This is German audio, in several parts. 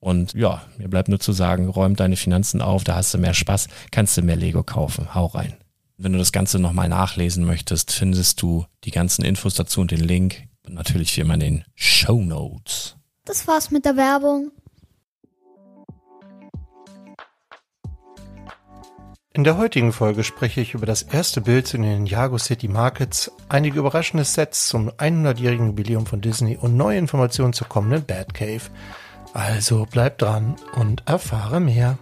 Und ja, mir bleibt nur zu sagen, räum deine Finanzen auf, da hast du mehr Spaß, kannst du mehr Lego kaufen. Hau rein. Wenn du das Ganze nochmal nachlesen möchtest, findest du die ganzen Infos dazu und den Link. Und natürlich wie immer in den Show Notes. Das war's mit der Werbung. In der heutigen Folge spreche ich über das erste Bild zu den Jago City Markets, einige überraschende Sets zum 100-jährigen Jubiläum von Disney und neue Informationen zur kommenden Batcave. Also bleib dran und erfahre mehr.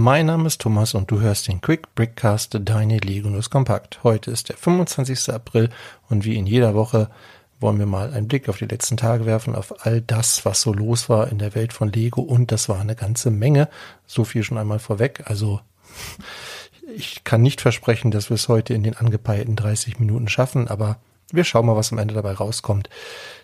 Mein Name ist Thomas und du hörst den Quick Brickcast Deine Lego News Kompakt. Heute ist der 25. April und wie in jeder Woche wollen wir mal einen Blick auf die letzten Tage werfen, auf all das, was so los war in der Welt von Lego und das war eine ganze Menge. So viel schon einmal vorweg. Also ich kann nicht versprechen, dass wir es heute in den angepeilten 30 Minuten schaffen, aber wir schauen mal, was am Ende dabei rauskommt.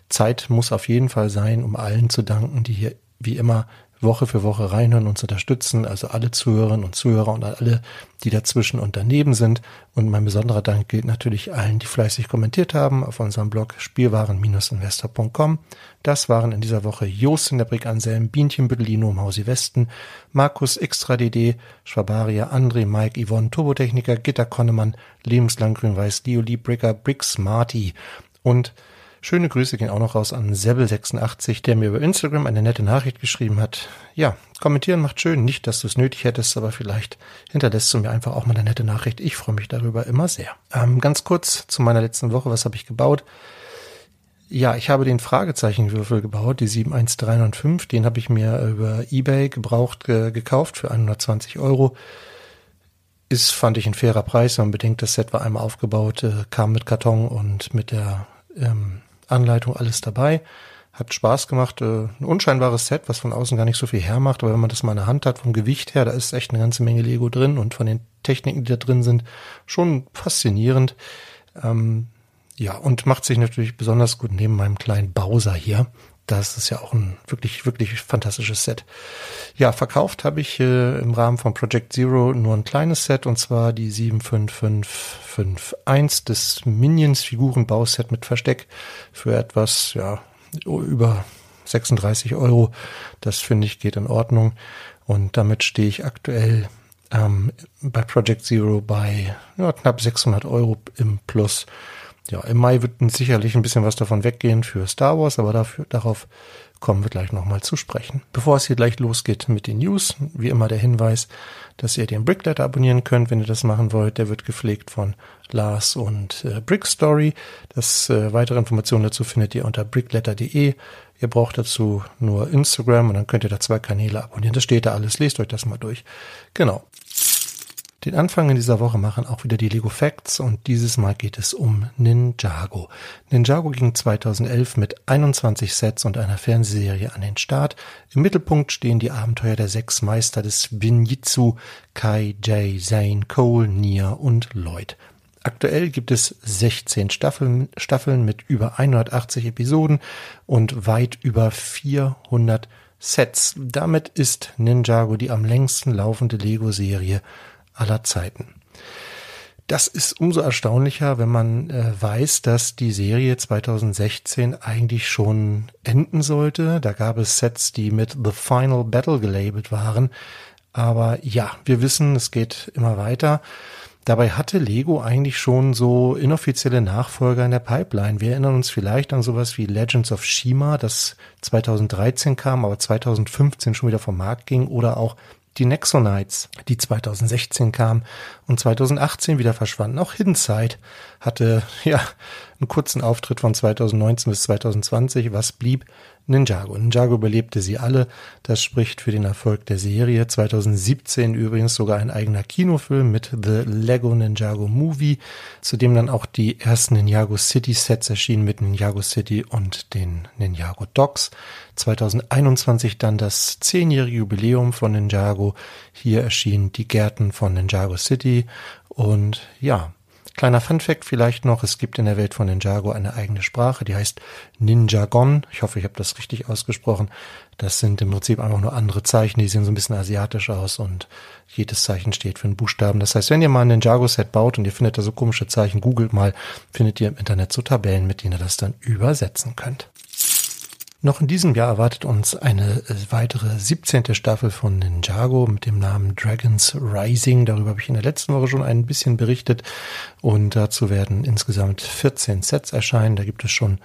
Zeit muss auf jeden Fall sein, um allen zu danken, die hier wie immer Woche für Woche reinhören, uns unterstützen, also alle Zuhörerinnen und Zuhörer und alle, die dazwischen und daneben sind. Und mein besonderer Dank gilt natürlich allen, die fleißig kommentiert haben auf unserem Blog spielwaren-investor.com. Das waren in dieser Woche Jost in der Brick Anselm, Bienchen Büttelino im Hausi Westen, Markus Extra DD, Schwabaria, André, Mike, Yvonne, Turbotechniker, Gitter Konnemann, Lebenslang Grün-Weiß, Lioli, Bricker, Bricks, Marty und Schöne Grüße gehen auch noch raus an Sebbel86, der mir über Instagram eine nette Nachricht geschrieben hat. Ja, kommentieren macht schön. Nicht, dass du es nötig hättest, aber vielleicht hinterlässt du mir einfach auch mal eine nette Nachricht. Ich freue mich darüber immer sehr. Ähm, ganz kurz zu meiner letzten Woche. Was habe ich gebaut? Ja, ich habe den Fragezeichenwürfel gebaut, die 71305. Den habe ich mir über Ebay gebraucht ge gekauft für 120 Euro. Ist, fand ich, ein fairer Preis. Man bedenkt, das Set war einmal aufgebaut, äh, kam mit Karton und mit der ähm, Anleitung alles dabei. Hat Spaß gemacht. Äh, ein unscheinbares Set, was von außen gar nicht so viel hermacht, aber wenn man das mal in der Hand hat, vom Gewicht her, da ist echt eine ganze Menge Lego drin und von den Techniken, die da drin sind, schon faszinierend. Ähm, ja, und macht sich natürlich besonders gut neben meinem kleinen Bowser hier. Das ist ja auch ein wirklich, wirklich fantastisches Set. Ja, verkauft habe ich äh, im Rahmen von Project Zero nur ein kleines Set und zwar die 75551, das Minions Figurenbauset mit Versteck für etwas, ja, über 36 Euro. Das finde ich geht in Ordnung. Und damit stehe ich aktuell ähm, bei Project Zero bei ja, knapp 600 Euro im Plus ja, im Mai wird sicherlich ein bisschen was davon weggehen für Star Wars, aber dafür, darauf kommen wir gleich nochmal zu sprechen. Bevor es hier gleich losgeht mit den News, wie immer der Hinweis, dass ihr den Brickletter abonnieren könnt, wenn ihr das machen wollt. Der wird gepflegt von Lars und äh, Brick Story. Das äh, weitere Informationen dazu findet ihr unter brickletter.de. Ihr braucht dazu nur Instagram und dann könnt ihr da zwei Kanäle abonnieren. Das steht da alles. Lest euch das mal durch. Genau. Den Anfang in dieser Woche machen auch wieder die Lego Facts und dieses Mal geht es um Ninjago. Ninjago ging 2011 mit 21 Sets und einer Fernsehserie an den Start. Im Mittelpunkt stehen die Abenteuer der sechs Meister des Binjitsu, Kai, Jay, Zane, Cole, Nia und Lloyd. Aktuell gibt es 16 Staffeln, Staffeln mit über 180 Episoden und weit über 400 Sets. Damit ist Ninjago die am längsten laufende Lego-Serie aller Zeiten. Das ist umso erstaunlicher, wenn man äh, weiß, dass die Serie 2016 eigentlich schon enden sollte. Da gab es Sets, die mit The Final Battle gelabelt waren. Aber ja, wir wissen, es geht immer weiter. Dabei hatte Lego eigentlich schon so inoffizielle Nachfolger in der Pipeline. Wir erinnern uns vielleicht an sowas wie Legends of Shima, das 2013 kam, aber 2015 schon wieder vom Markt ging, oder auch die Nexonites, die 2016 kam und 2018 wieder verschwanden. Auch Hidden Side hatte ja einen kurzen Auftritt von 2019 bis 2020. Was blieb? Ninjago. Ninjago überlebte sie alle. Das spricht für den Erfolg der Serie. 2017 übrigens sogar ein eigener Kinofilm mit The Lego Ninjago Movie, zu dem dann auch die ersten Ninjago City Sets erschienen mit Ninjago City und den Ninjago Dogs. 2021 dann das zehnjährige Jubiläum von Ninjago. Hier erschienen die Gärten von Ninjago City und ja, Kleiner Funfact vielleicht noch, es gibt in der Welt von Ninjago eine eigene Sprache, die heißt Ninjagon. Ich hoffe, ich habe das richtig ausgesprochen. Das sind im Prinzip einfach nur andere Zeichen, die sehen so ein bisschen asiatisch aus und jedes Zeichen steht für einen Buchstaben. Das heißt, wenn ihr mal ein Ninjago-Set baut und ihr findet da so komische Zeichen, googelt mal, findet ihr im Internet so Tabellen, mit denen ihr das dann übersetzen könnt. Noch in diesem Jahr erwartet uns eine äh, weitere 17. Staffel von Ninjago mit dem Namen Dragons Rising. Darüber habe ich in der letzten Woche schon ein bisschen berichtet. Und dazu werden insgesamt 14 Sets erscheinen. Da gibt es schon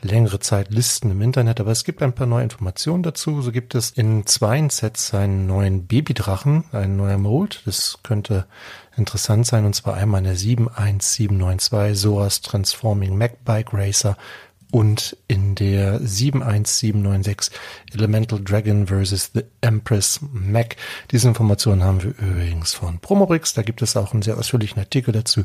längere Zeit Listen im Internet, aber es gibt ein paar neue Informationen dazu. So gibt es in zwei Sets einen neuen Babydrachen, ein neuer Mold. Das könnte interessant sein, und zwar einmal in der 71792 SOAS Transforming Mac Bike Racer und in der 71796 Elemental Dragon vs. The Empress Mac. Diese Informationen haben wir übrigens von Promobrix. Da gibt es auch einen sehr ausführlichen Artikel dazu,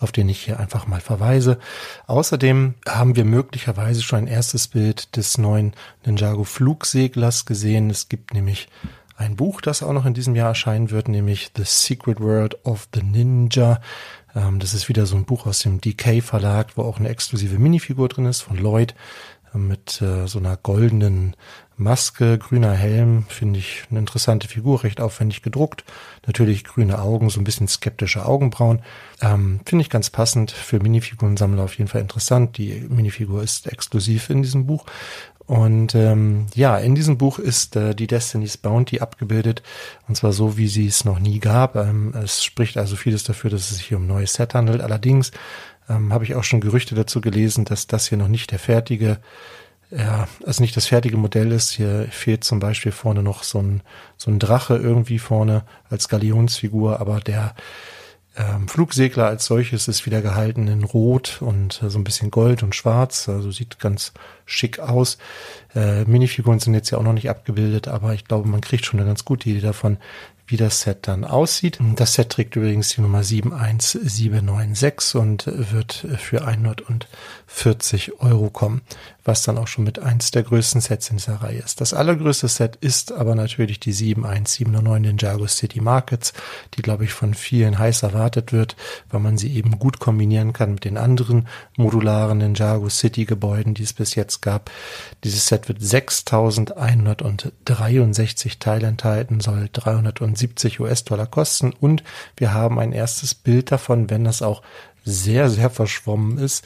auf den ich hier einfach mal verweise. Außerdem haben wir möglicherweise schon ein erstes Bild des neuen Ninjago Flugseglers gesehen. Es gibt nämlich ein Buch, das auch noch in diesem Jahr erscheinen wird, nämlich The Secret World of the Ninja. Ähm, das ist wieder so ein Buch aus dem DK Verlag, wo auch eine exklusive Minifigur drin ist von Lloyd äh, mit äh, so einer goldenen Maske, grüner Helm, finde ich eine interessante Figur, recht aufwendig gedruckt. Natürlich grüne Augen, so ein bisschen skeptische Augenbrauen. Ähm, finde ich ganz passend für Minifigurensammler auf jeden Fall interessant. Die Minifigur ist exklusiv in diesem Buch. Und ähm, ja, in diesem Buch ist äh, die Destiny's Bounty abgebildet, und zwar so, wie sie es noch nie gab. Ähm, es spricht also vieles dafür, dass es sich hier um ein neues Set handelt. Allerdings ähm, habe ich auch schon Gerüchte dazu gelesen, dass das hier noch nicht der fertige ja, also nicht das fertige Modell ist. Hier fehlt zum Beispiel vorne noch so ein, so ein Drache irgendwie vorne als Galionsfigur, aber der ähm, Flugsegler als solches ist wieder gehalten in Rot und äh, so ein bisschen Gold und Schwarz. Also sieht ganz schick aus. Äh, Minifiguren sind jetzt ja auch noch nicht abgebildet, aber ich glaube, man kriegt schon eine ganz gute Idee davon, wie das Set dann aussieht. Das Set trägt übrigens die Nummer 71796 und wird für 140 Euro kommen, was dann auch schon mit eins der größten Sets in dieser Reihe ist. Das allergrößte Set ist aber natürlich die 71709 Ninjago City Markets, die glaube ich von vielen heiß erwartet wird, weil man sie eben gut kombinieren kann mit den anderen modularen Ninjago City Gebäuden, die es bis jetzt gab. Dieses Set wird 6163 Teile enthalten, soll 300 70 US-Dollar kosten und wir haben ein erstes Bild davon, wenn das auch sehr, sehr verschwommen ist.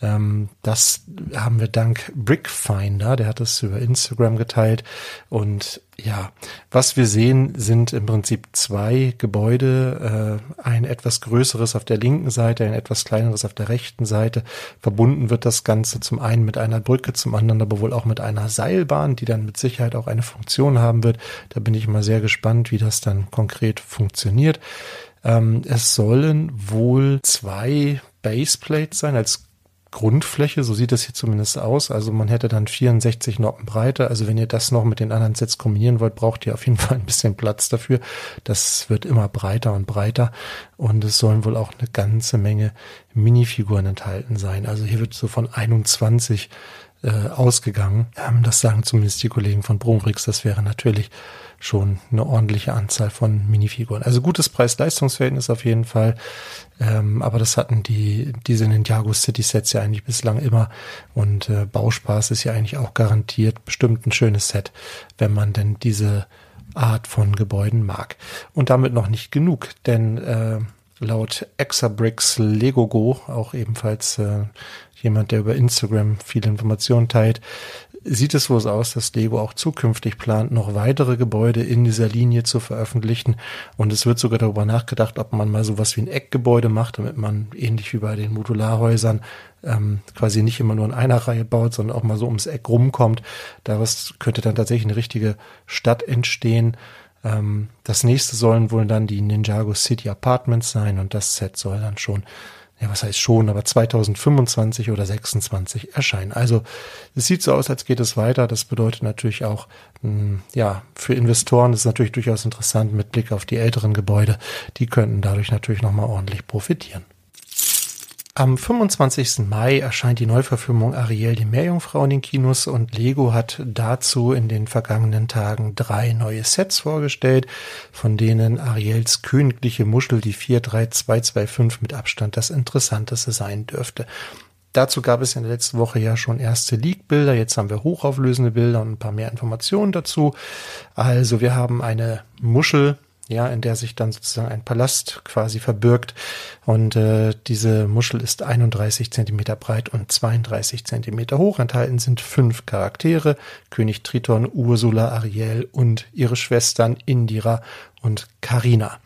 Ähm, das haben wir dank Brickfinder, der hat es über Instagram geteilt. Und ja, was wir sehen, sind im Prinzip zwei Gebäude, äh, ein etwas größeres auf der linken Seite, ein etwas kleineres auf der rechten Seite. Verbunden wird das Ganze zum einen mit einer Brücke, zum anderen aber wohl auch mit einer Seilbahn, die dann mit Sicherheit auch eine Funktion haben wird. Da bin ich mal sehr gespannt, wie das dann konkret funktioniert. Ähm, es sollen wohl zwei Baseplates sein als Grundfläche, so sieht es hier zumindest aus. Also man hätte dann 64 Noppen Breite. Also wenn ihr das noch mit den anderen Sets kombinieren wollt, braucht ihr auf jeden Fall ein bisschen Platz dafür. Das wird immer breiter und breiter. Und es sollen wohl auch eine ganze Menge Minifiguren enthalten sein. Also hier wird so von 21 äh, ausgegangen. Ähm, das sagen zumindest die Kollegen von Brumbrix. Das wäre natürlich schon eine ordentliche Anzahl von Minifiguren. Also gutes Preis-Leistungs-Verhältnis auf jeden Fall. Ähm, aber das hatten die, diese Ninjago City Sets ja eigentlich bislang immer. Und äh, Bauspaß ist ja eigentlich auch garantiert bestimmt ein schönes Set, wenn man denn diese Art von Gebäuden mag. Und damit noch nicht genug, denn äh, laut Exabricks Lego Go, auch ebenfalls äh, jemand, der über Instagram viele Informationen teilt, sieht es wohl so aus, dass Lego auch zukünftig plant, noch weitere Gebäude in dieser Linie zu veröffentlichen. Und es wird sogar darüber nachgedacht, ob man mal sowas wie ein Eckgebäude macht, damit man ähnlich wie bei den Modularhäusern ähm, quasi nicht immer nur in einer Reihe baut, sondern auch mal so ums Eck rumkommt. Daraus könnte dann tatsächlich eine richtige Stadt entstehen. Ähm, das nächste sollen wohl dann die Ninjago City Apartments sein und das Set soll dann schon ja, was heißt schon, aber 2025 oder 26 erscheinen. Also es sieht so aus, als geht es weiter. Das bedeutet natürlich auch, hm, ja, für Investoren ist es natürlich durchaus interessant mit Blick auf die älteren Gebäude. Die könnten dadurch natürlich nochmal ordentlich profitieren. Am 25. Mai erscheint die Neuverfilmung Ariel die Meerjungfrau in den Kinos und Lego hat dazu in den vergangenen Tagen drei neue Sets vorgestellt, von denen Ariels königliche Muschel die 43225 mit Abstand das interessanteste sein dürfte. Dazu gab es in der letzten Woche ja schon erste Leak-Bilder. Jetzt haben wir hochauflösende Bilder und ein paar mehr Informationen dazu. Also wir haben eine Muschel ja, in der sich dann sozusagen ein Palast quasi verbirgt. Und äh, diese Muschel ist 31 Zentimeter breit und 32 Zentimeter hoch. Enthalten sind fünf Charaktere, König Triton, Ursula, Ariel und ihre Schwestern Indira und Karina.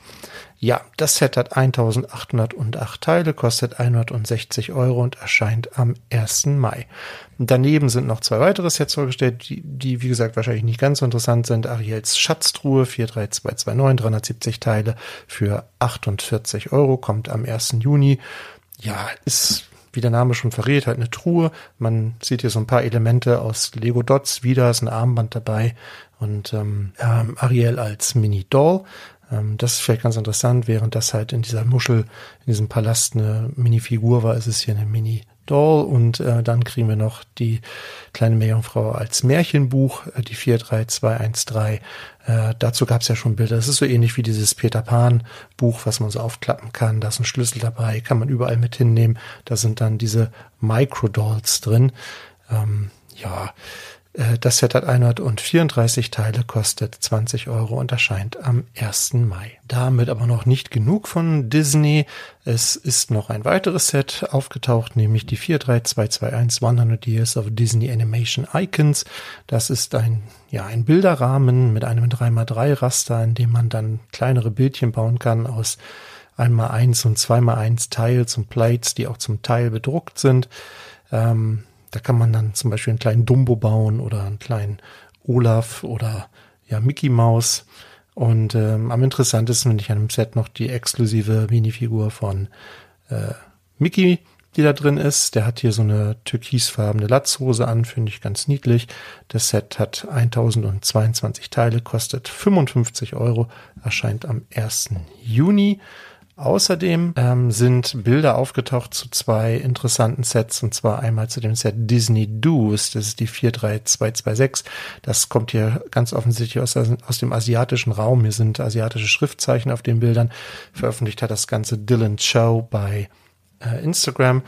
Ja, das Set hat 1808 Teile, kostet 160 Euro und erscheint am 1. Mai. Daneben sind noch zwei weitere Sets vorgestellt, die, die wie gesagt wahrscheinlich nicht ganz so interessant sind. Ariels Schatztruhe 43229, 370 Teile für 48 Euro, kommt am 1. Juni. Ja, ist wie der Name schon verrät, halt eine Truhe. Man sieht hier so ein paar Elemente aus Lego Dots wieder, ist ein Armband dabei und ähm, ähm, Ariel als Mini-Doll. Ähm, das ist vielleicht ganz interessant, während das halt in dieser Muschel, in diesem Palast eine Mini-Figur war, ist es hier eine Mini- Doll und äh, dann kriegen wir noch die kleine Meerjungfrau als Märchenbuch, äh, die 43213. Äh, dazu gab es ja schon Bilder. Das ist so ähnlich wie dieses Peter Pan Buch, was man so aufklappen kann. Da ist ein Schlüssel dabei, kann man überall mit hinnehmen. Da sind dann diese Microdolls drin. Ähm, ja, das Set hat 134 Teile, kostet 20 Euro und erscheint am 1. Mai. Damit aber noch nicht genug von Disney. Es ist noch ein weiteres Set aufgetaucht, nämlich die 43221 100 Years of Disney Animation Icons. Das ist ein, ja, ein Bilderrahmen mit einem 3x3 Raster, in dem man dann kleinere Bildchen bauen kann aus einmal eins und zweimal eins Teils und Plates, die auch zum Teil bedruckt sind. Ähm, da kann man dann zum Beispiel einen kleinen Dumbo bauen oder einen kleinen Olaf oder ja Mickey Maus. Und ähm, am interessantesten finde ich an dem Set noch die exklusive Minifigur von äh, Mickey, die da drin ist. Der hat hier so eine türkisfarbene Latzhose an, finde ich ganz niedlich. Das Set hat 1022 Teile, kostet 55 Euro, erscheint am 1. Juni. Außerdem ähm, sind Bilder aufgetaucht zu zwei interessanten Sets, und zwar einmal zu dem Set Disney Doos, das ist die 43226. Das kommt hier ganz offensichtlich aus, aus dem asiatischen Raum. Hier sind asiatische Schriftzeichen auf den Bildern. Veröffentlicht hat das Ganze Dylan Chow bei äh, Instagram.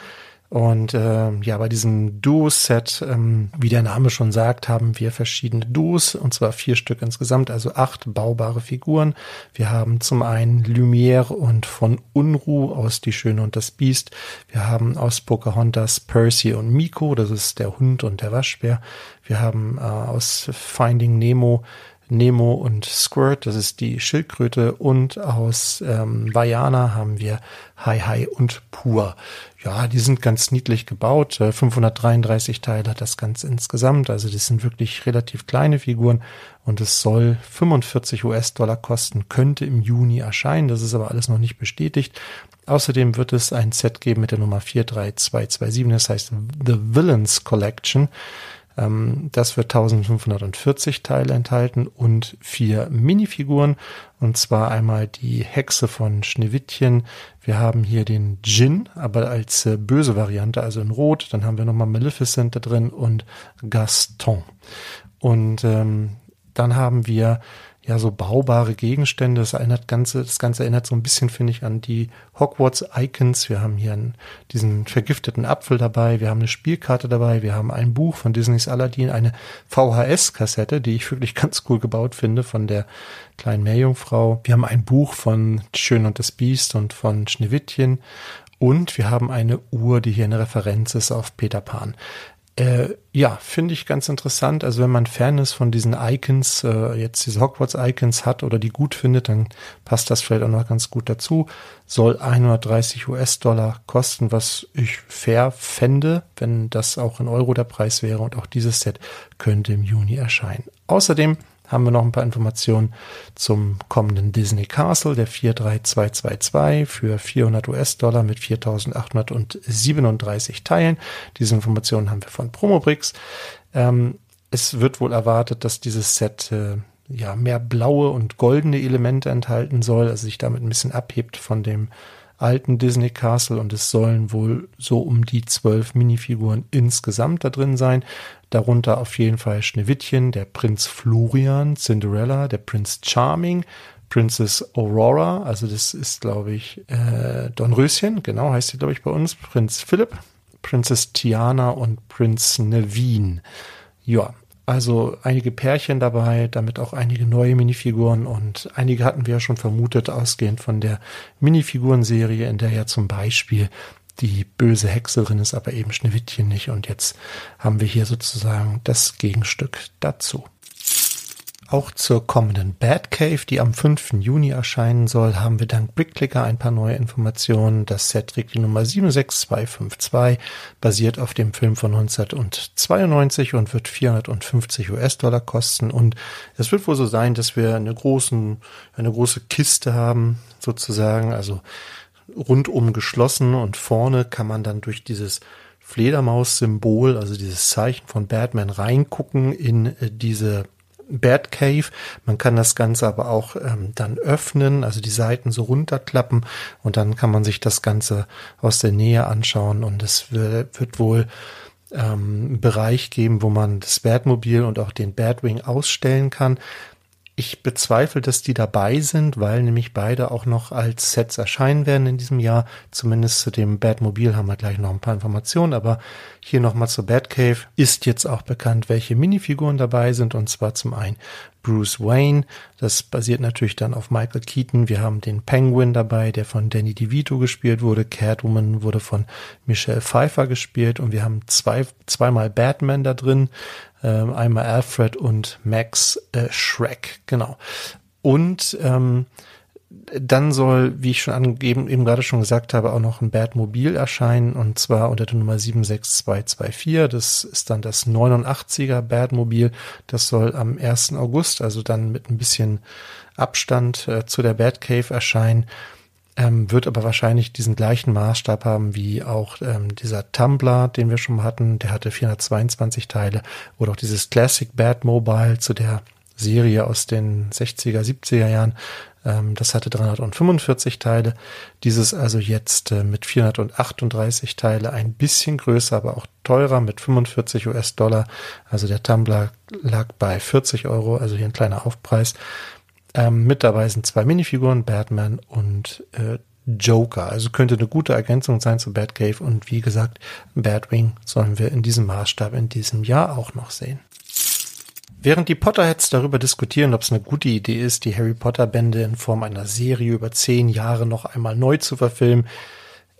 Und äh, ja, bei diesem Duo-Set, ähm, wie der Name schon sagt, haben wir verschiedene Duos, und zwar vier Stück insgesamt, also acht baubare Figuren. Wir haben zum einen Lumière und von Unruh aus Die Schöne und das Biest. Wir haben aus Pocahontas Percy und Miko, das ist der Hund und der Waschbär. Wir haben äh, aus Finding Nemo Nemo und Squirt, das ist die Schildkröte, und aus ähm, Vajana haben wir Hai Hai und Pur. Ja, die sind ganz niedlich gebaut. 533 äh, Teile hat das Ganze insgesamt. Also das sind wirklich relativ kleine Figuren und es soll 45 US-Dollar kosten, könnte im Juni erscheinen. Das ist aber alles noch nicht bestätigt. Außerdem wird es ein Set geben mit der Nummer 43227, das heißt The Villains Collection. Ähm, das wird 1540 Teile enthalten und vier Minifiguren. Und zwar einmal die Hexe von Schneewittchen. Wir haben hier den Djinn, aber als äh, böse Variante, also in Rot. Dann haben wir nochmal Maleficent da drin und Gaston. Und ähm, dann haben wir ja so baubare Gegenstände. Das erinnert ganze, das Ganze erinnert so ein bisschen, finde ich, an die Hogwarts-Icons. Wir haben hier einen, diesen vergifteten Apfel dabei, wir haben eine Spielkarte dabei, wir haben ein Buch von Disneys Aladdin, eine VHS-Kassette, die ich wirklich ganz cool gebaut finde, von der kleinen Meerjungfrau. Wir haben ein Buch von Schön und das Biest und von Schneewittchen. Und wir haben eine Uhr, die hier eine Referenz ist auf Peter Pan. Äh, ja, finde ich ganz interessant. Also wenn man Fan ist von diesen Icons, äh, jetzt diese Hogwarts-Icons hat oder die gut findet, dann passt das vielleicht auch noch ganz gut dazu. Soll 130 US-Dollar kosten, was ich fair fände, wenn das auch in Euro der Preis wäre. Und auch dieses Set könnte im Juni erscheinen. Außerdem haben wir noch ein paar Informationen zum kommenden Disney Castle, der 43222 für 400 US-Dollar mit 4837 Teilen. Diese Informationen haben wir von Promobrix. Ähm, es wird wohl erwartet, dass dieses Set äh, ja mehr blaue und goldene Elemente enthalten soll, also sich damit ein bisschen abhebt von dem alten Disney Castle und es sollen wohl so um die zwölf Minifiguren insgesamt da drin sein. Darunter auf jeden Fall Schneewittchen, der Prinz Florian, Cinderella, der Prinz Charming, Princess Aurora, also das ist, glaube ich, äh, Dornröschen, genau heißt sie, glaube ich, bei uns, Prinz Philipp, Princess Tiana und Prinz Nevin. Ja, also einige Pärchen dabei, damit auch einige neue Minifiguren und einige hatten wir ja schon vermutet, ausgehend von der Minifigurenserie, in der ja zum Beispiel die böse Hexe drin ist, aber eben Schneewittchen nicht. Und jetzt haben wir hier sozusagen das Gegenstück dazu. Auch zur kommenden Batcave, die am 5. Juni erscheinen soll, haben wir dank Brickclicker ein paar neue Informationen. Das Set trägt die Nummer 76252, basiert auf dem Film von 1992 und wird 450 US-Dollar kosten. Und es wird wohl so sein, dass wir eine, großen, eine große Kiste haben, sozusagen, also rundum geschlossen und vorne kann man dann durch dieses Fledermaus-Symbol, also dieses Zeichen von Batman reingucken in äh, diese Batcave. Man kann das Ganze aber auch ähm, dann öffnen, also die Seiten so runterklappen und dann kann man sich das Ganze aus der Nähe anschauen und es wird, wohl ähm, Bereich geben, wo man das Batmobil und auch den Batwing ausstellen kann. Ich bezweifle, dass die dabei sind, weil nämlich beide auch noch als Sets erscheinen werden in diesem Jahr. Zumindest zu dem Batmobil haben wir gleich noch ein paar Informationen, aber hier nochmal zur Batcave. Ist jetzt auch bekannt, welche Minifiguren dabei sind und zwar zum einen Bruce Wayne. Das basiert natürlich dann auf Michael Keaton. Wir haben den Penguin dabei, der von Danny DeVito gespielt wurde. Catwoman wurde von Michelle Pfeiffer gespielt und wir haben zwei, zweimal Batman da drin. Ähm, einmal Alfred und Max äh, Shrek, genau. Und ähm, dann soll, wie ich schon angegeben, eben gerade schon gesagt habe, auch noch ein Batmobil erscheinen und zwar unter der Nummer 76224. Das ist dann das 89er Batmobil. Das soll am 1. August, also dann mit ein bisschen Abstand äh, zu der Batcave erscheinen. Ähm, wird aber wahrscheinlich diesen gleichen Maßstab haben wie auch ähm, dieser Tumblr, den wir schon hatten. Der hatte 422 Teile. Oder auch dieses Classic Batmobile zu der Serie aus den 60er, 70er Jahren. Ähm, das hatte 345 Teile. Dieses also jetzt äh, mit 438 Teile ein bisschen größer, aber auch teurer mit 45 US-Dollar. Also der Tumblr lag bei 40 Euro, also hier ein kleiner Aufpreis. Ähm, mit dabei sind zwei Minifiguren, Batman und äh, Joker. Also könnte eine gute Ergänzung sein zu Batcave und wie gesagt, Batwing sollen wir in diesem Maßstab in diesem Jahr auch noch sehen. Während die Potterheads darüber diskutieren, ob es eine gute Idee ist, die Harry Potter Bände in Form einer Serie über zehn Jahre noch einmal neu zu verfilmen,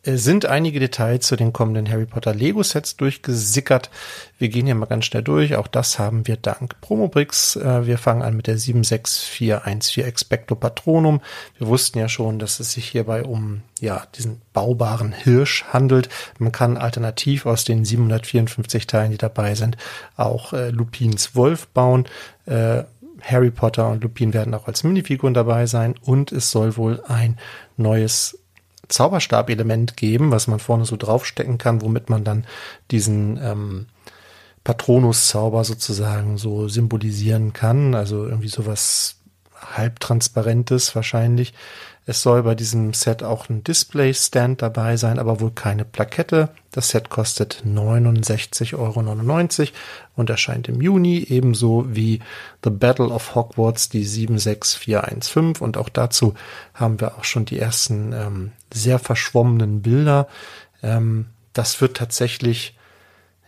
sind einige Details zu den kommenden Harry Potter Lego Sets durchgesickert. Wir gehen hier mal ganz schnell durch. Auch das haben wir dank Promobricks. Äh, wir fangen an mit der 76414 Expecto Patronum. Wir wussten ja schon, dass es sich hierbei um ja, diesen baubaren Hirsch handelt. Man kann alternativ aus den 754 Teilen, die dabei sind, auch äh, Lupins Wolf bauen. Äh, Harry Potter und Lupin werden auch als Minifiguren dabei sein und es soll wohl ein neues Zauberstab-Element geben, was man vorne so draufstecken kann, womit man dann diesen ähm, Patronus-Zauber sozusagen so symbolisieren kann. Also irgendwie sowas halbtransparentes wahrscheinlich. Es soll bei diesem Set auch ein Display-Stand dabei sein, aber wohl keine Plakette. Das Set kostet 69,99 Euro und erscheint im Juni, ebenso wie The Battle of Hogwarts, die 76415. Und auch dazu haben wir auch schon die ersten ähm, sehr verschwommenen Bilder. Ähm, das wird tatsächlich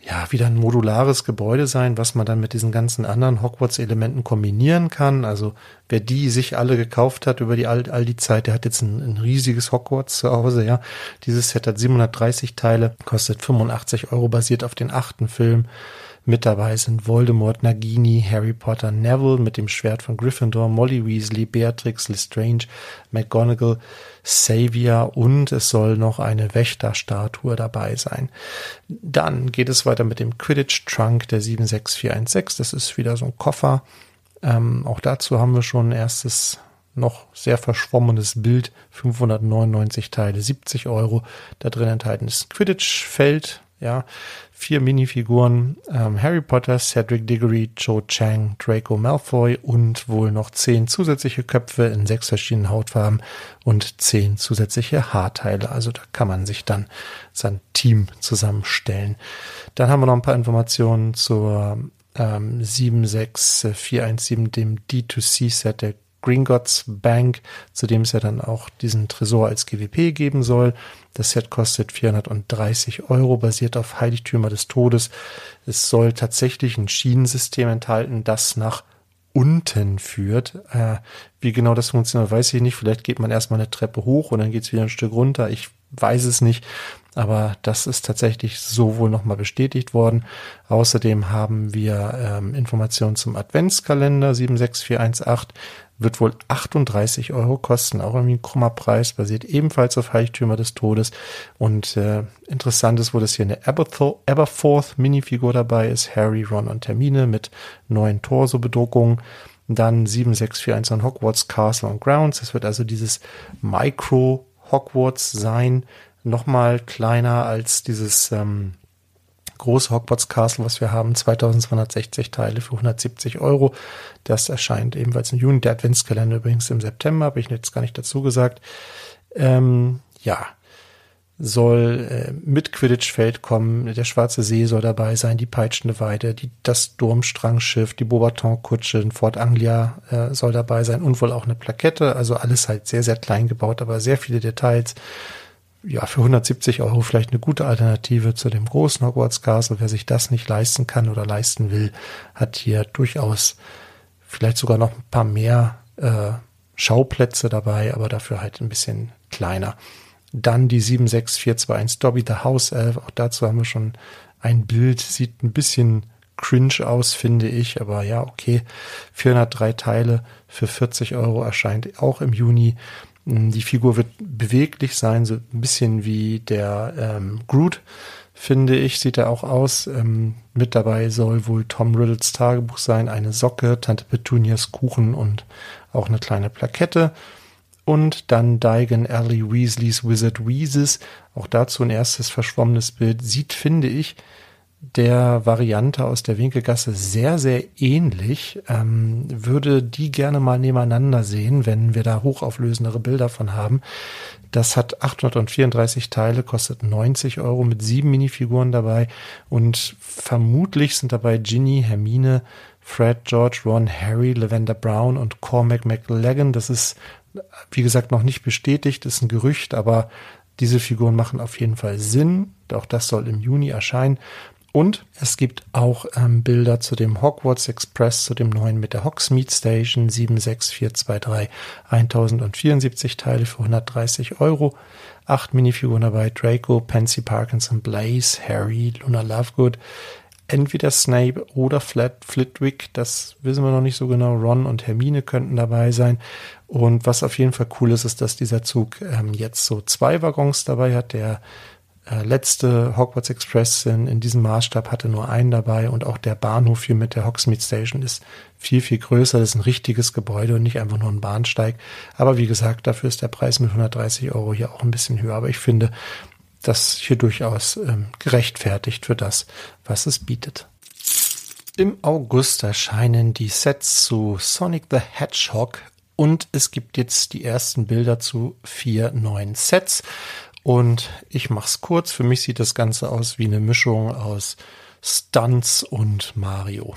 ja, wieder ein modulares Gebäude sein, was man dann mit diesen ganzen anderen Hogwarts-Elementen kombinieren kann. Also wer die sich alle gekauft hat über die all, all die Zeit, der hat jetzt ein, ein riesiges Hogwarts zu Hause, ja. Dieses Set hat 730 Teile, kostet 85 Euro, basiert auf den achten Film. Mit dabei sind Voldemort, Nagini, Harry Potter, Neville mit dem Schwert von Gryffindor, Molly Weasley, Beatrix, Lestrange, McGonagall, Xavier und es soll noch eine Wächterstatue dabei sein. Dann geht es weiter mit dem Quidditch Trunk der 76416. Das ist wieder so ein Koffer. Ähm, auch dazu haben wir schon ein erstes noch sehr verschwommenes Bild, 599 Teile, 70 Euro. Da drin enthalten ist Quidditch-Feld, ja, vier Minifiguren, ähm, Harry Potter, Cedric Diggory, Cho Chang, Draco Malfoy und wohl noch zehn zusätzliche Köpfe in sechs verschiedenen Hautfarben und zehn zusätzliche Haarteile. Also da kann man sich dann sein Team zusammenstellen. Dann haben wir noch ein paar Informationen zur ähm, 76417, dem D2C-Set der Gringotts Bank, zu dem es ja dann auch diesen Tresor als GWP geben soll. Das Set kostet 430 Euro, basiert auf Heiligtümer des Todes. Es soll tatsächlich ein Schienensystem enthalten, das nach unten führt. Äh, wie genau das funktioniert, weiß ich nicht. Vielleicht geht man erstmal eine Treppe hoch und dann geht es wieder ein Stück runter. Ich weiß es nicht. Aber das ist tatsächlich so wohl nochmal bestätigt worden. Außerdem haben wir ähm, Informationen zum Adventskalender 76418 wird wohl 38 Euro kosten, auch irgendwie ein krummer Preis, basiert ebenfalls auf Heiligtümer des Todes. Und äh, interessant ist, wo das hier eine Aberforth Minifigur dabei ist, Harry, Ron und Termine mit neuen Torso-Bedruckungen. Dann 7641 Hogwarts Castle and Grounds. Es wird also dieses Micro Hogwarts sein, nochmal kleiner als dieses ähm, große Hogwarts Castle, was wir haben, 2260 Teile für 170 Euro. Das erscheint ebenfalls im Juni. Der Adventskalender übrigens im September, habe ich jetzt gar nicht dazu gesagt. Ähm, ja, soll äh, mit Quidditch-Feld kommen, der Schwarze See soll dabei sein, die Peitschende Weide, die, das Durmstrangschiff, die Beaubaton-Kutsche, Fort Anglia äh, soll dabei sein und wohl auch eine Plakette, also alles halt sehr, sehr klein gebaut, aber sehr viele Details ja, für 170 Euro vielleicht eine gute Alternative zu dem großen Hogwarts Castle. Wer sich das nicht leisten kann oder leisten will, hat hier durchaus vielleicht sogar noch ein paar mehr äh, Schauplätze dabei, aber dafür halt ein bisschen kleiner. Dann die 76421 Dobby the House Elf. Auch dazu haben wir schon ein Bild. Sieht ein bisschen cringe aus, finde ich. Aber ja, okay. 403 Teile für 40 Euro erscheint auch im Juni. Die Figur wird beweglich sein, so ein bisschen wie der ähm, Groot, finde ich, sieht er auch aus. Ähm, mit dabei soll wohl Tom Riddles Tagebuch sein, eine Socke, Tante Petunias Kuchen und auch eine kleine Plakette. Und dann Diagon Alley Weasleys Wizard Weezes. Auch dazu ein erstes verschwommenes Bild. Sieht, finde ich, der Variante aus der Winkelgasse sehr, sehr ähnlich. Ähm, würde die gerne mal nebeneinander sehen, wenn wir da hochauflösendere Bilder von haben. Das hat 834 Teile, kostet 90 Euro mit sieben Minifiguren dabei und vermutlich sind dabei Ginny, Hermine, Fred, George, Ron, Harry, Lavender Brown und Cormac McLagan. Das ist, wie gesagt, noch nicht bestätigt, ist ein Gerücht, aber diese Figuren machen auf jeden Fall Sinn. Auch das soll im Juni erscheinen. Und es gibt auch ähm, Bilder zu dem Hogwarts Express, zu dem neuen mit der Hogsmeade Station 76423, 1074 Teile für 130 Euro. Acht Minifiguren dabei, Draco, Pansy Parkinson, Blaze, Harry, Luna Lovegood, entweder Snape oder Flat, Flitwick, das wissen wir noch nicht so genau. Ron und Hermine könnten dabei sein. Und was auf jeden Fall cool ist, ist, dass dieser Zug ähm, jetzt so zwei Waggons dabei hat. Der letzte Hogwarts Express in, in diesem Maßstab hatte nur einen dabei und auch der Bahnhof hier mit der Hogsmeade Station ist viel, viel größer. Das ist ein richtiges Gebäude und nicht einfach nur ein Bahnsteig. Aber wie gesagt, dafür ist der Preis mit 130 Euro hier auch ein bisschen höher. Aber ich finde, das hier durchaus ähm, gerechtfertigt für das, was es bietet. Im August erscheinen die Sets zu Sonic the Hedgehog und es gibt jetzt die ersten Bilder zu vier neuen Sets. Und ich mach's kurz. Für mich sieht das Ganze aus wie eine Mischung aus Stunts und Mario.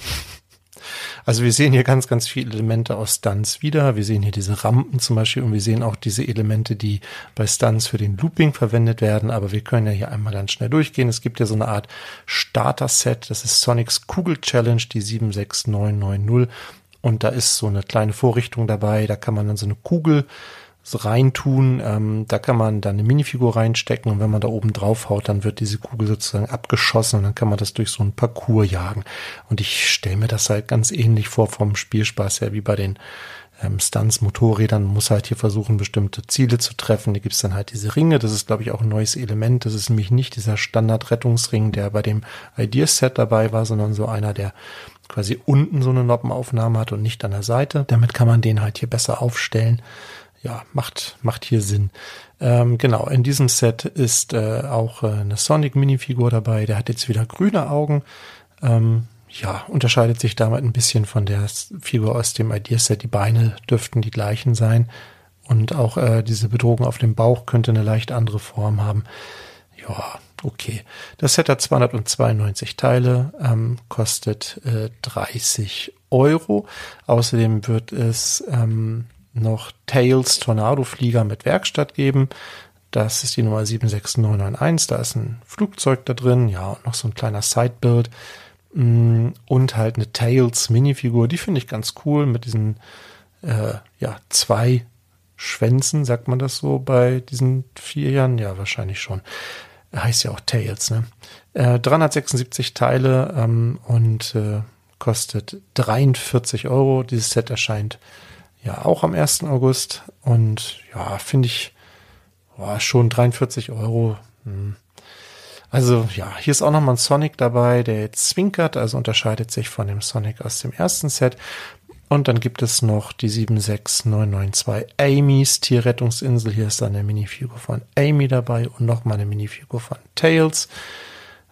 Also wir sehen hier ganz, ganz viele Elemente aus Stunts wieder. Wir sehen hier diese Rampen zum Beispiel und wir sehen auch diese Elemente, die bei Stunts für den Looping verwendet werden. Aber wir können ja hier einmal ganz schnell durchgehen. Es gibt ja so eine Art Starter-Set. Das ist Sonics Kugel Challenge, die 76990. Und da ist so eine kleine Vorrichtung dabei. Da kann man dann so eine Kugel reintun. Ähm, da kann man dann eine Minifigur reinstecken und wenn man da oben drauf haut, dann wird diese Kugel sozusagen abgeschossen und dann kann man das durch so einen Parcours jagen. Und ich stelle mir das halt ganz ähnlich vor vom Spielspaß her wie bei den ähm, Stunts, Motorrädern. Man muss halt hier versuchen, bestimmte Ziele zu treffen. Da gibt's dann halt diese Ringe. Das ist, glaube ich, auch ein neues Element. Das ist nämlich nicht dieser Standard-Rettungsring, der bei dem Ideas-Set dabei war, sondern so einer, der quasi unten so eine Noppenaufnahme hat und nicht an der Seite. Damit kann man den halt hier besser aufstellen ja, macht, macht hier Sinn. Ähm, genau, in diesem Set ist äh, auch äh, eine Sonic-Minifigur dabei. Der hat jetzt wieder grüne Augen. Ähm, ja, unterscheidet sich damit ein bisschen von der Figur aus dem Ideaset. Die Beine dürften die gleichen sein. Und auch äh, diese Bedrohung auf dem Bauch könnte eine leicht andere Form haben. Ja, okay. Das Set hat 292 Teile, ähm, kostet äh, 30 Euro. Außerdem wird es ähm, noch Tails Tornado-Flieger mit Werkstatt geben. Das ist die Nummer 76991. Da ist ein Flugzeug da drin, ja, und noch so ein kleiner Sidebuild. Mm, und halt eine Tails Minifigur, die finde ich ganz cool mit diesen, äh, ja, zwei Schwänzen, sagt man das so bei diesen vier Jahren? Ja, wahrscheinlich schon. Heißt ja auch Tails, ne? Äh, 376 Teile ähm, und äh, kostet 43 Euro. Dieses Set erscheint ja auch am 1. August und ja, finde ich boah, schon 43 Euro. Hm. Also ja, hier ist auch nochmal ein Sonic dabei, der jetzt zwinkert, also unterscheidet sich von dem Sonic aus dem ersten Set. Und dann gibt es noch die 76992 Amy's Tierrettungsinsel. Hier ist dann eine Minifigur von Amy dabei und nochmal eine Minifigur von Tails.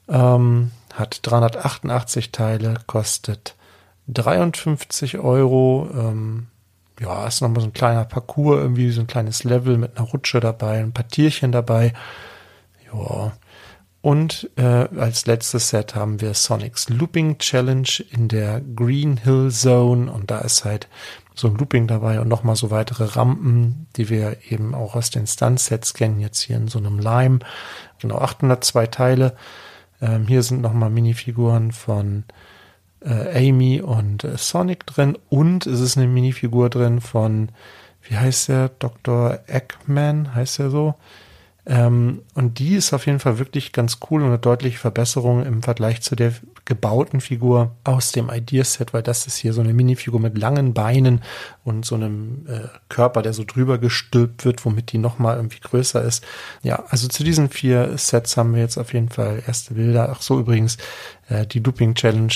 Ähm, hat 388 Teile, kostet 53 Euro. Ähm, ja, ist nochmal so ein kleiner Parcours, irgendwie so ein kleines Level mit einer Rutsche dabei, ein paar Tierchen dabei. Ja. Und äh, als letztes Set haben wir Sonic's Looping Challenge in der Green Hill Zone und da ist halt so ein Looping dabei und nochmal so weitere Rampen, die wir eben auch aus den Stunt-Sets kennen, jetzt hier in so einem Lime. Genau, 802 Teile. Ähm, hier sind nochmal Minifiguren von äh, Amy und äh, Sonic drin und es ist eine Minifigur drin von, wie heißt der, Dr. Eggman, heißt er so. Ähm, und die ist auf jeden Fall wirklich ganz cool und eine deutliche Verbesserung im Vergleich zu der gebauten Figur aus dem Ideaset, weil das ist hier so eine Minifigur mit langen Beinen und so einem äh, Körper, der so drüber gestülpt wird, womit die nochmal irgendwie größer ist. Ja, also zu diesen vier Sets haben wir jetzt auf jeden Fall erste Bilder. Ach so, übrigens, äh, die Looping Challenge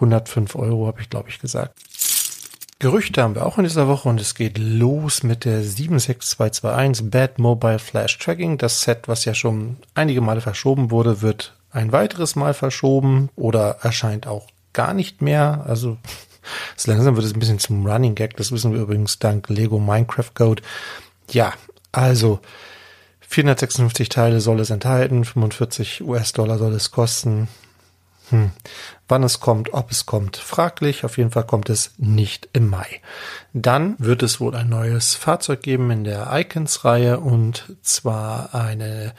105 Euro, habe ich glaube ich gesagt. Gerüchte haben wir auch in dieser Woche und es geht los mit der 76221 Bad Mobile Flash Tracking. Das Set, was ja schon einige Male verschoben wurde, wird ein weiteres Mal verschoben oder erscheint auch gar nicht mehr. Also so langsam wird es ein bisschen zum Running Gag. Das wissen wir übrigens dank Lego Minecraft Code. Ja, also 456 Teile soll es enthalten, 45 US-Dollar soll es kosten. Hm. Wann es kommt, ob es kommt, fraglich. Auf jeden Fall kommt es nicht im Mai. Dann wird es wohl ein neues Fahrzeug geben in der Icons-Reihe und zwar eine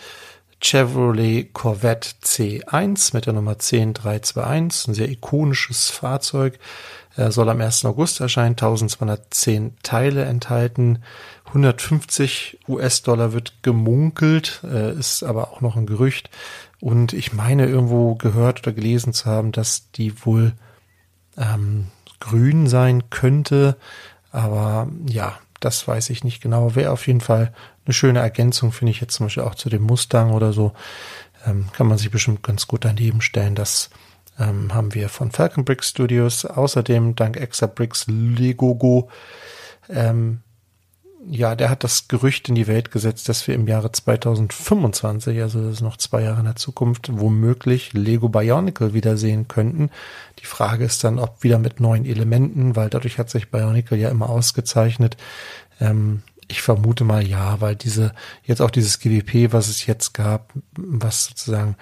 Chevrolet Corvette C1 mit der Nummer 10321. Ein sehr ikonisches Fahrzeug. Er soll am 1. August erscheinen, 1210 Teile enthalten. 150 US-Dollar wird gemunkelt, äh, ist aber auch noch ein Gerücht. Und ich meine irgendwo gehört oder gelesen zu haben, dass die wohl ähm, grün sein könnte. Aber ja, das weiß ich nicht genau. Wäre auf jeden Fall eine schöne Ergänzung, finde ich jetzt zum Beispiel auch zu dem Mustang oder so. Ähm, kann man sich bestimmt ganz gut daneben stellen. Das ähm, haben wir von Falcon Bricks Studios. Außerdem dank Exabricks Legogo ähm, ja, der hat das Gerücht in die Welt gesetzt, dass wir im Jahre 2025, also das ist noch zwei Jahre in der Zukunft, womöglich Lego Bionicle wiedersehen könnten. Die Frage ist dann, ob wieder mit neuen Elementen, weil dadurch hat sich Bionicle ja immer ausgezeichnet. Ähm, ich vermute mal ja, weil diese, jetzt auch dieses GWP, was es jetzt gab, was sozusagen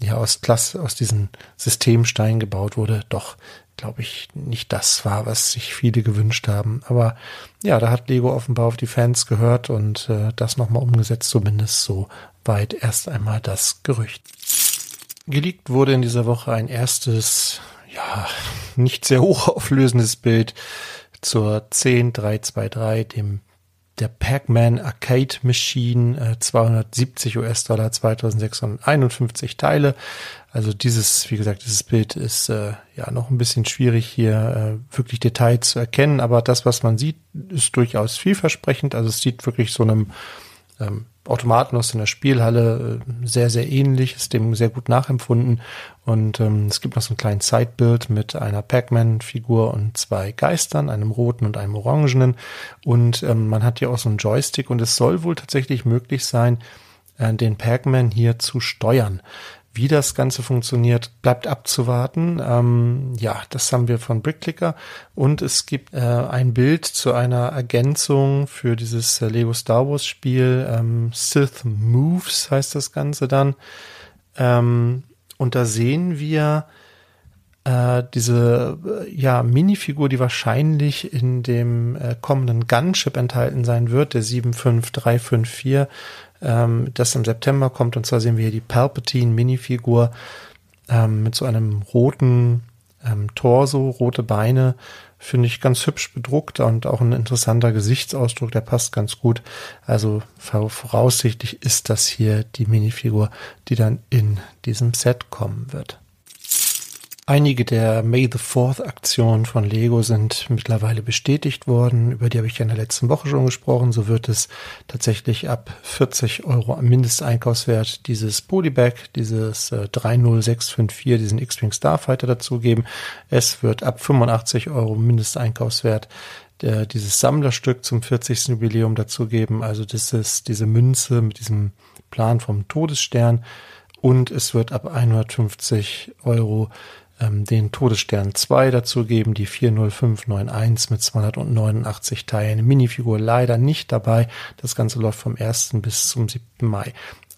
ja aus Klasse, aus diesen Systemsteinen gebaut wurde, doch glaube ich, nicht das war, was sich viele gewünscht haben. Aber ja, da hat Lego offenbar auf die Fans gehört und äh, das nochmal umgesetzt, zumindest so weit erst einmal das Gerücht. Geleakt wurde in dieser Woche ein erstes, ja, nicht sehr hochauflösendes Bild zur 10323, dem der Pac-Man Arcade Machine, äh, 270 US-Dollar, 2651 Teile. Also dieses, wie gesagt, dieses Bild ist äh, ja noch ein bisschen schwierig hier äh, wirklich Details zu erkennen, aber das, was man sieht, ist durchaus vielversprechend. Also es sieht wirklich so einem ähm, Automaten aus einer Spielhalle äh, sehr, sehr ähnlich, ist dem sehr gut nachempfunden. Und ähm, es gibt noch so ein kleines Sidebild mit einer Pac-Man-Figur und zwei Geistern, einem roten und einem orangenen. Und ähm, man hat hier auch so einen Joystick und es soll wohl tatsächlich möglich sein, äh, den Pac-Man hier zu steuern. Wie das Ganze funktioniert, bleibt abzuwarten. Ähm, ja, das haben wir von Brickclicker. Und es gibt äh, ein Bild zu einer Ergänzung für dieses äh, Lego Star Wars Spiel. Ähm, Sith Moves heißt das Ganze dann. Ähm, und da sehen wir äh, diese äh, ja, Minifigur, die wahrscheinlich in dem äh, kommenden Gunship enthalten sein wird, der 75354 ähm, das im September kommt. Und zwar sehen wir hier die Palpatine Minifigur ähm, mit so einem roten ähm, Torso, rote Beine. Finde ich ganz hübsch bedruckt und auch ein interessanter Gesichtsausdruck, der passt ganz gut. Also voraussichtlich ist das hier die Minifigur, die dann in diesem Set kommen wird. Einige der May the Fourth Aktionen von Lego sind mittlerweile bestätigt worden. Über die habe ich ja in der letzten Woche schon gesprochen. So wird es tatsächlich ab 40 Euro Mindesteinkaufswert dieses Polybag, dieses äh, 30654, diesen X-Wing Starfighter dazugeben. Es wird ab 85 Euro Mindesteinkaufswert äh, dieses Sammlerstück zum 40. Jubiläum dazugeben. Also das ist diese Münze mit diesem Plan vom Todesstern. Und es wird ab 150 Euro ähm, den Todesstern 2 dazugeben, die 40591 mit 289 Teilen. Minifigur leider nicht dabei. Das Ganze läuft vom 1. bis zum 7. Mai.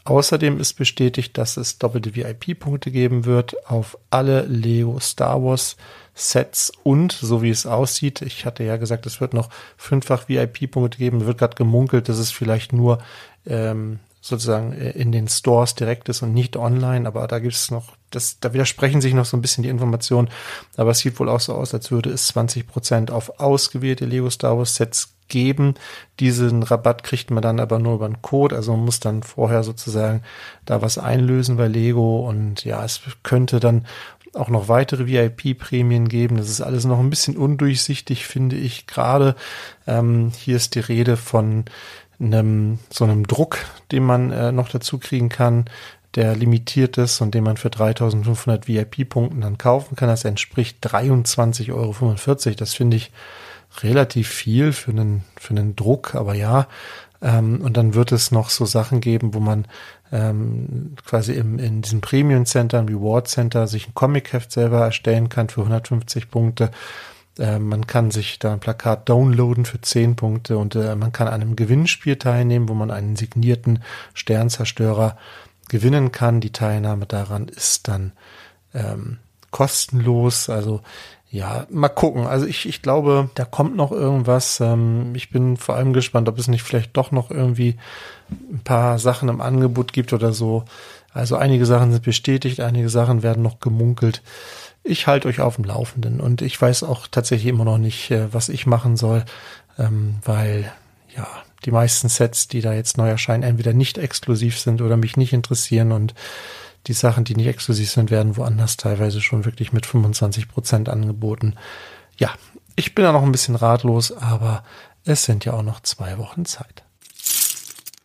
Außerdem ist bestätigt, dass es doppelte VIP-Punkte geben wird auf alle Lego Star Wars Sets und so wie es aussieht, ich hatte ja gesagt, es wird noch fünffach VIP-Punkte geben, wird gerade gemunkelt, dass es vielleicht nur ähm, sozusagen äh, in den Stores direkt ist und nicht online, aber da gibt es noch, das, da widersprechen sich noch so ein bisschen die Informationen, aber es sieht wohl auch so aus, als würde es 20 Prozent auf ausgewählte Lego Star Wars Sets geben. Diesen Rabatt kriegt man dann aber nur über einen Code, also man muss dann vorher sozusagen da was einlösen bei Lego und ja, es könnte dann auch noch weitere VIP-Prämien geben. Das ist alles noch ein bisschen undurchsichtig, finde ich gerade. Ähm, hier ist die Rede von einem so einem Druck, den man äh, noch dazu kriegen kann, der limitiert ist und den man für 3500 VIP-Punkten dann kaufen kann. Das entspricht 23,45 Euro. Das finde ich relativ viel für einen, für einen Druck, aber ja. Ähm, und dann wird es noch so Sachen geben, wo man ähm, quasi im, in diesem Premium Center, im Reward Center sich ein Comic-Heft selber erstellen kann für 150 Punkte. Äh, man kann sich da ein Plakat downloaden für 10 Punkte und äh, man kann an einem Gewinnspiel teilnehmen, wo man einen signierten Sternzerstörer gewinnen kann. Die Teilnahme daran ist dann ähm, kostenlos. Also ja, mal gucken. Also ich, ich glaube, da kommt noch irgendwas. Ähm, ich bin vor allem gespannt, ob es nicht vielleicht doch noch irgendwie ein paar Sachen im Angebot gibt oder so. Also einige Sachen sind bestätigt, einige Sachen werden noch gemunkelt. Ich halte euch auf dem Laufenden und ich weiß auch tatsächlich immer noch nicht, äh, was ich machen soll, ähm, weil ja, die meisten Sets, die da jetzt neu erscheinen, entweder nicht exklusiv sind oder mich nicht interessieren und die Sachen, die nicht exklusiv sind, werden woanders teilweise schon wirklich mit 25 Prozent angeboten. Ja, ich bin da noch ein bisschen ratlos, aber es sind ja auch noch zwei Wochen Zeit.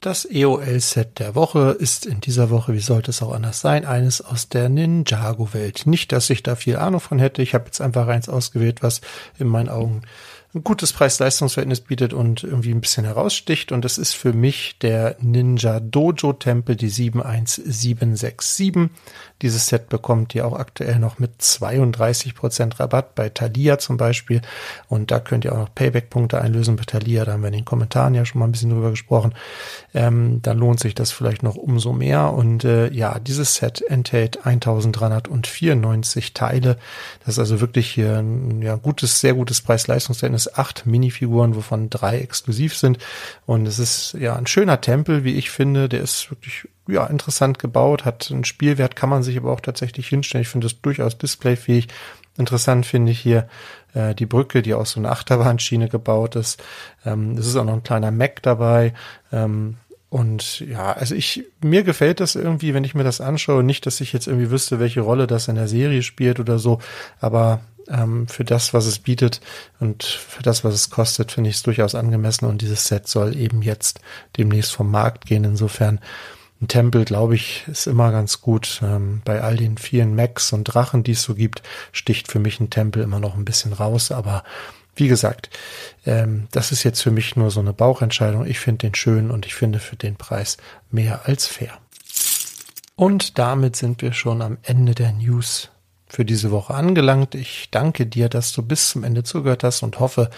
Das EOL-Set der Woche ist in dieser Woche, wie sollte es auch anders sein, eines aus der Ninjago-Welt. Nicht, dass ich da viel Ahnung von hätte. Ich habe jetzt einfach eins ausgewählt, was in meinen Augen ein gutes Preis-Leistungs-Verhältnis bietet und irgendwie ein bisschen heraussticht. Und das ist für mich der Ninja Dojo Tempel, die 71767. Dieses Set bekommt ihr auch aktuell noch mit 32% Rabatt bei Thalia zum Beispiel. Und da könnt ihr auch noch Payback-Punkte einlösen bei Thalia. Da haben wir in den Kommentaren ja schon mal ein bisschen drüber gesprochen. Ähm, dann lohnt sich das vielleicht noch umso mehr. Und äh, ja, dieses Set enthält 1394 Teile. Das ist also wirklich hier ein ja, gutes, sehr gutes Preis-Leistungsverhältnis. Acht Minifiguren, wovon drei exklusiv sind. Und es ist ja ein schöner Tempel, wie ich finde. Der ist wirklich ja, interessant gebaut, hat einen Spielwert, kann man sich aber auch tatsächlich hinstellen. Ich finde es durchaus displayfähig. Interessant finde ich hier äh, die Brücke, die aus so einer Achterbahnschiene gebaut ist. Ähm, es ist auch noch ein kleiner Mac dabei. Ähm, und ja, also ich, mir gefällt das irgendwie, wenn ich mir das anschaue. Nicht, dass ich jetzt irgendwie wüsste, welche Rolle das in der Serie spielt oder so, aber ähm, für das, was es bietet und für das, was es kostet, finde ich es durchaus angemessen. Und dieses Set soll eben jetzt demnächst vom Markt gehen. Insofern ein Tempel, glaube ich, ist immer ganz gut. Ähm, bei all den vielen Mechs und Drachen, die es so gibt, sticht für mich ein Tempel immer noch ein bisschen raus. Aber wie gesagt, ähm, das ist jetzt für mich nur so eine Bauchentscheidung. Ich finde den schön und ich finde für den Preis mehr als fair. Und damit sind wir schon am Ende der News für diese Woche angelangt. Ich danke dir, dass du bis zum Ende zugehört hast und hoffe,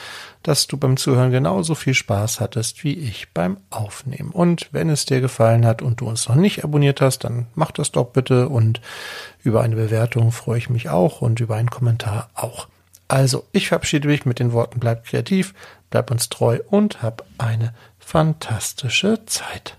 dass du beim Zuhören genauso viel Spaß hattest wie ich beim Aufnehmen. Und wenn es dir gefallen hat und du uns noch nicht abonniert hast, dann mach das doch bitte und über eine Bewertung freue ich mich auch und über einen Kommentar auch. Also, ich verabschiede mich mit den Worten bleib kreativ, bleib uns treu und hab eine fantastische Zeit.